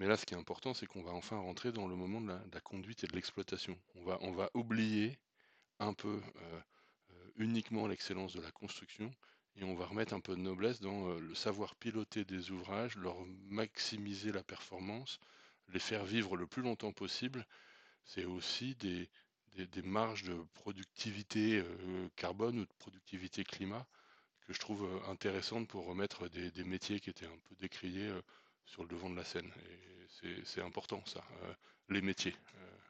Mais là, ce qui est important, c'est qu'on va enfin rentrer dans le moment de la, conduite et de l'exploitation. On va, on va oublier un peu euh, euh, uniquement l'excellence de la construction et on va remettre un peu de noblesse dans euh, le savoir piloter des ouvrages, leur maximiser la performance, les faire vivre le plus longtemps possible. C'est aussi des, des, marges de productivité carbone ou de productivité climat que je trouve intéressantes pour remettre des, métiers qui étaient un peu décriés sur le devant de la scène. C'est important ça, les métiers.